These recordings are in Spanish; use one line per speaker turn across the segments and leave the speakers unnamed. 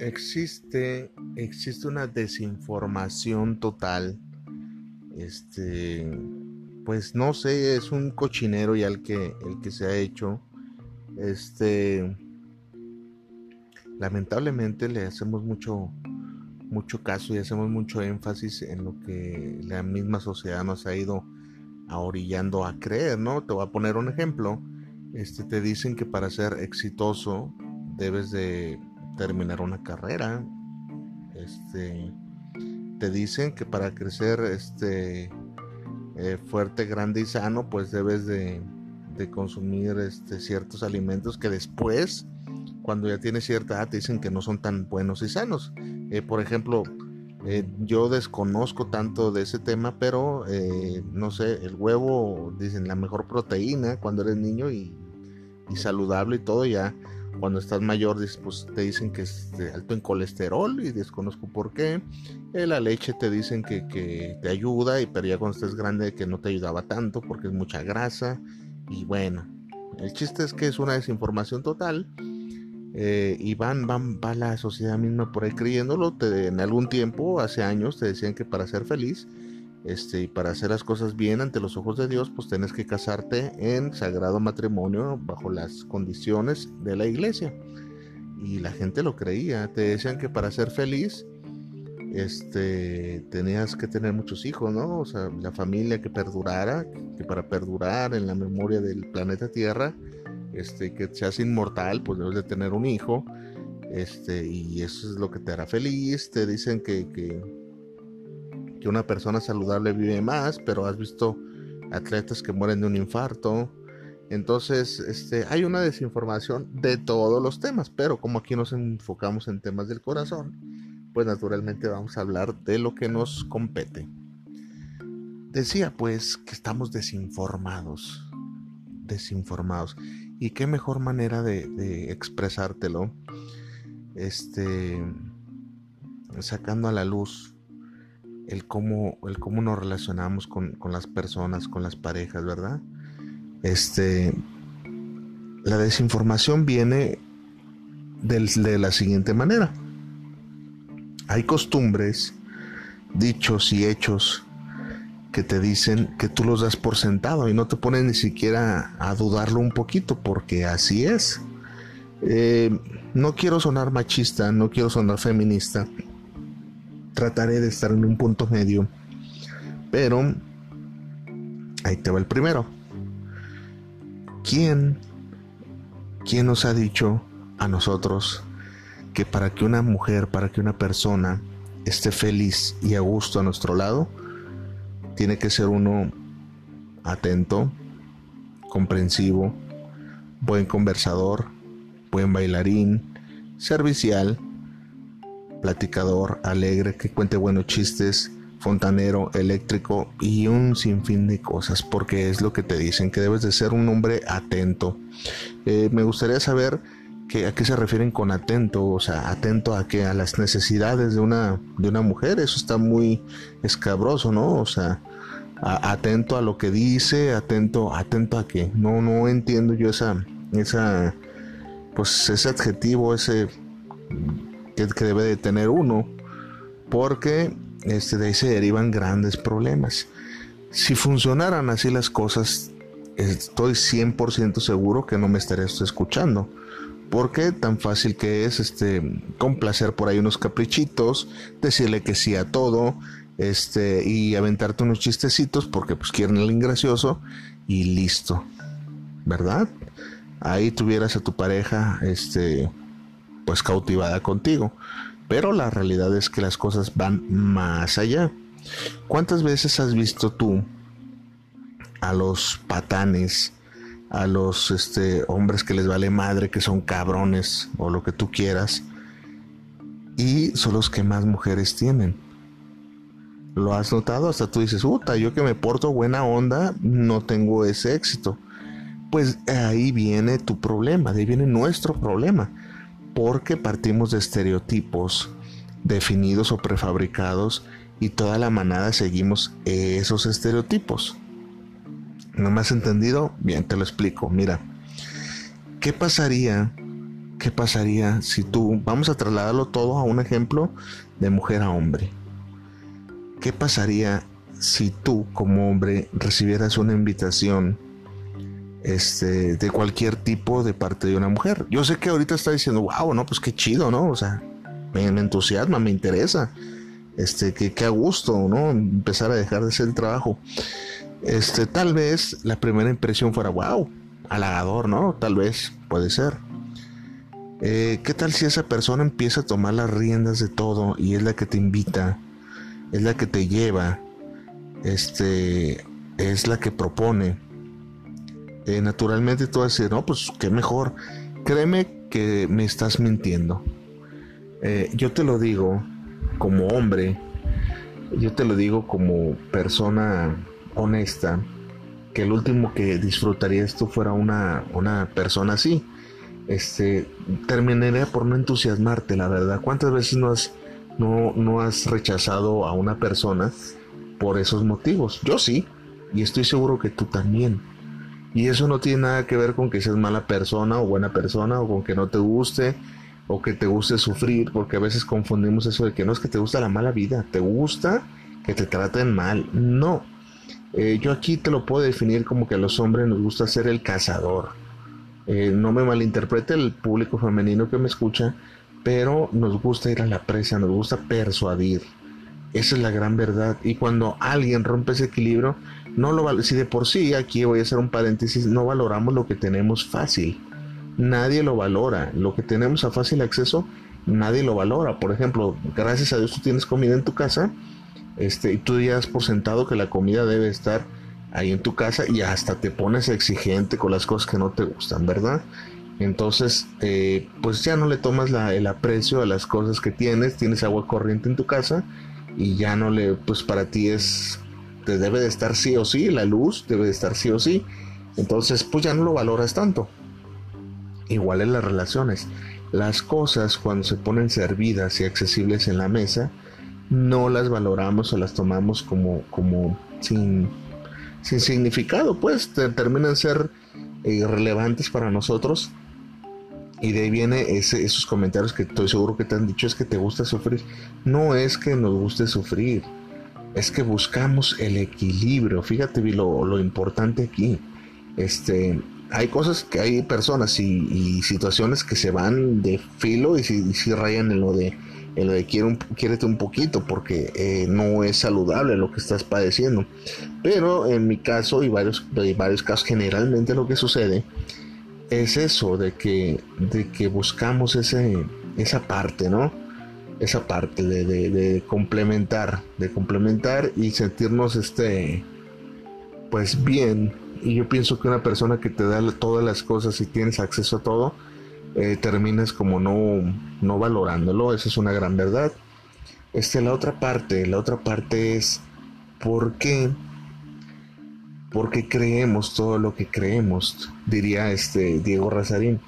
existe, existe una desinformación total. Este, pues no sé, es un cochinero ya el que, el que se ha hecho. Este, lamentablemente le hacemos mucho, mucho caso y hacemos mucho énfasis en lo que la misma sociedad nos ha ido orillando a creer, ¿no? Te voy a poner un ejemplo. Este, te dicen que para ser exitoso debes de terminar una carrera. Este, te dicen que para crecer este, eh, fuerte, grande y sano, pues debes de, consumir este, ciertos alimentos que después, cuando ya tienes cierta edad, te dicen que no son tan buenos y sanos. Eh, por ejemplo, eh, yo desconozco tanto de ese tema, pero no sé, el huevo, dicen la mejor proteína cuando eres niño y, y saludable y todo, ya cuando estás mayor, pues te dicen que es alto en colesterol y desconozco por qué. Eh, la leche te dicen que, te ayuda, y pero ya cuando estés grande que no te ayudaba tanto porque es mucha grasa. Y bueno, el chiste es que es una desinformación total. Eh, y van, van, va la sociedad misma por ahí creyéndolo. en algún tiempo, hace años, te decían que para ser feliz este, y para hacer las cosas bien ante los ojos de Dios, pues tienes que casarte en sagrado matrimonio bajo las condiciones de la iglesia. Y la gente lo creía. Te decían que para ser feliz, este, tenías que tener muchos hijos, ¿no? O sea, la familia que perdurara, que para perdurar en la memoria del planeta Tierra, este, que seas inmortal, pues debes de tener un hijo. Este, y eso es lo que te hará feliz. Te dicen que, que que una persona saludable vive más, pero has visto atletas que mueren de un infarto. Entonces, este, hay una desinformación de todos los temas, pero como aquí nos enfocamos en temas del corazón, pues naturalmente vamos a hablar de lo que nos compete. Decía pues que estamos desinformados, desinformados. Y qué mejor manera de, expresártelo, este, sacando a la luz el cómo, el cómo nos relacionamos con, las personas, con las parejas, ¿verdad? Este, la desinformación viene de la siguiente manera. Hay costumbres, dichos y hechos que te dicen que tú los das por sentado y no te pones ni siquiera a dudarlo un poquito porque así es. Eh, no quiero sonar machista, no quiero sonar feminista, trataré de estar en un punto medio. Pero ahí te va el primero. ¿Quién, quién nos ha dicho a nosotros que para que una mujer, para que una persona esté feliz y a gusto a nuestro lado, tiene que ser uno atento, comprensivo, buen conversador, buen bailarín, servicial, platicador, alegre, que cuente buenos chistes, fontanero, eléctrico y un sinfín de cosas, porque es lo que te dicen, que debes de ser un hombre atento. Eh, me gustaría saber que, a qué se refieren con atento, o sea, atento a que a las necesidades de una, de una mujer, eso está muy escabroso, ¿no? O sea, atento a lo que dice, atento, atento a qué. No, no entiendo yo esa, esa, pues ese adjetivo, ese que, debe de tener uno, porque este, de ahí se derivan grandes problemas. Si funcionaran así las cosas, estoy 100% seguro que no me estaría escuchando. Porque tan fácil que es este complacer por ahí unos caprichitos, decirle que sí a todo, este, y aventarte unos chistecitos porque pues quieren el ingracioso y listo. ¿Verdad? Ahí tuvieras a tu pareja, este, pues cautivada contigo. Pero la realidad es que las cosas van más allá. ¿Cuántas veces has visto tú a los patanes, a los este, hombres que les vale madre, que son cabrones o lo que tú quieras, y son los que más mujeres tienen? ¿Lo has notado? Hasta tú dices, puta, yo que me porto buena onda, no tengo ese éxito. Pues ahí viene tu problema, ahí viene nuestro problema porque partimos de estereotipos definidos o prefabricados y toda la manada seguimos esos estereotipos. ¿No me has entendido? Bien, te lo explico. Mira, ¿qué pasaría? ¿qué pasaría si tú, vamos a trasladarlo todo a un ejemplo de mujer a hombre? ¿Qué pasaría si tú como hombre recibieras una invitación este, de cualquier tipo de parte de una mujer? Yo sé que ahorita está diciendo, wow, no, pues qué chido, ¿no? O sea, me, entusiasma, me interesa. Este, que, que a gusto, ¿no? Empezar a dejar de hacer el trabajo. Este, tal vez la primera impresión fuera, wow, halagador, ¿no? Tal vez, puede ser. Eh, ¿Qué tal si esa persona empieza a tomar las riendas de todo y es la que te invita, es la que te lleva, este, es la que propone? Eh, naturalmente tú vas a decir, no, pues qué mejor. Créeme que me estás mintiendo. Eh, yo te lo digo como hombre, yo te lo digo como persona honesta, que el último que disfrutaría esto fuera una, una persona así. Este, terminaría por no entusiasmarte, la verdad. ¿Cuántas veces no has, no, no has rechazado a una persona por esos motivos? Yo sí, y estoy seguro que tú también. Y eso no tiene nada que ver con que seas mala persona o buena persona o con que no te guste o que te guste sufrir, porque a veces confundimos eso de que no es que te gusta la mala vida, te gusta que te traten mal. No, eh, yo aquí te lo puedo definir como que a los hombres nos gusta ser el cazador. Eh, no me malinterprete el público femenino que me escucha, pero nos gusta ir a la presa, nos gusta persuadir. Esa es la gran verdad. Y cuando alguien rompe ese equilibrio, no lo si de por sí, aquí voy a hacer un paréntesis, no valoramos lo que tenemos fácil nadie lo valora. Lo que tenemos a fácil acceso, nadie lo valora. Por ejemplo, gracias a Dios tú tienes comida en tu casa, este, y tú ya has por sentado que la comida debe estar ahí en tu casa y hasta te pones exigente con las cosas que no te gustan, ¿verdad? Entonces, eh, pues ya no le tomas el aprecio a las cosas que tienes, tienes agua corriente en tu casa y ya no le, pues para ti es, te debe de estar sí o sí, la luz debe de estar sí o sí, entonces pues ya no lo valoras tanto. Igual en las relaciones. Las cosas cuando se ponen servidas y accesibles en la mesa, no las valoramos o las tomamos como, como sin, sin significado, pues terminan ser irrelevantes para nosotros. Y de ahí viene esos comentarios que estoy seguro que te han dicho es que te gusta sufrir. No es que nos guste sufrir, es que buscamos el equilibrio. Fíjate lo, lo importante aquí. Este, hay cosas que hay personas y, situaciones que se van de filo y si, rayan en lo de en lo de un, un poquito porque eh, no es saludable lo que estás padeciendo pero en mi caso y varios varios casos generalmente lo que sucede es eso de que de que buscamos ese esa parte no esa parte de, complementar de complementar y sentirnos este pues bien y yo pienso que una persona que te da todas las cosas y tienes acceso a todo, eh, terminas como no, no valorándolo. Esa es una gran verdad. Este, la otra parte, la otra parte es ¿por qué? Creemos todo lo que creemos, diría este Diego Razarín.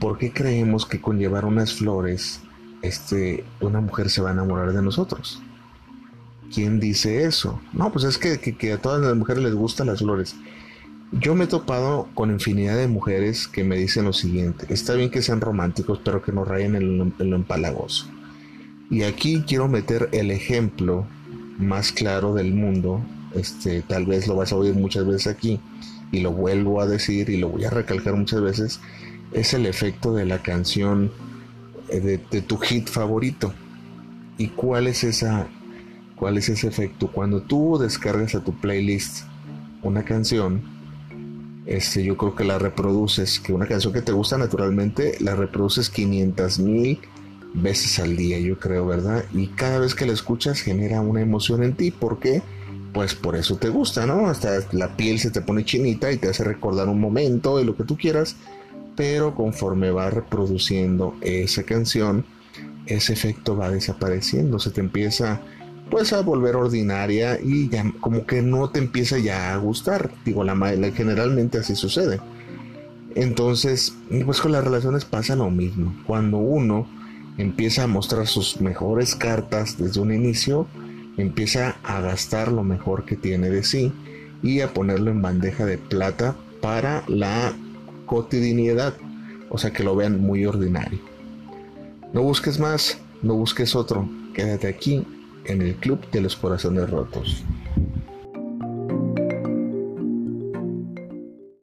¿Por qué creemos que con llevar unas flores, este, una mujer se va a enamorar de nosotros? ¿Quién dice eso? No, pues es que, a todas las mujeres les gustan las flores. Yo me he topado con infinidad de mujeres que me dicen lo siguiente, está bien que sean románticos, pero que no rayen en lo, empalagoso. Y aquí quiero meter el ejemplo más claro del mundo, este, tal vez lo vas a oír muchas veces aquí, y lo vuelvo a decir y lo voy a recalcar muchas veces, es el efecto de la canción de, tu hit favorito. ¿Y cuál es esa cuál es ese efecto? Cuando tú descargas a tu playlist una canción, este, yo creo que la reproduces, que una canción que te gusta naturalmente, la reproduces 500 mil veces al día, yo creo, ¿verdad? Y cada vez que la escuchas genera una emoción en ti, ¿por qué? Pues por eso te gusta, ¿no? Hasta la piel se te pone chinita y te hace recordar un momento y lo que tú quieras, pero conforme va reproduciendo esa canción, ese efecto va desapareciendo, se te empieza pues a volver ordinaria y ya como que no te empieza ya a gustar. Digo, la, generalmente así sucede. Entonces, pues con las relaciones pasa lo mismo. Cuando uno empieza a mostrar sus mejores cartas desde un inicio, empieza a gastar lo mejor que tiene de sí y a ponerlo en bandeja de plata para la cotidianidad. o sea que lo vean muy ordinario. No busques más, no busques otro, quédate aquí en el Club de los Corazones Rotos.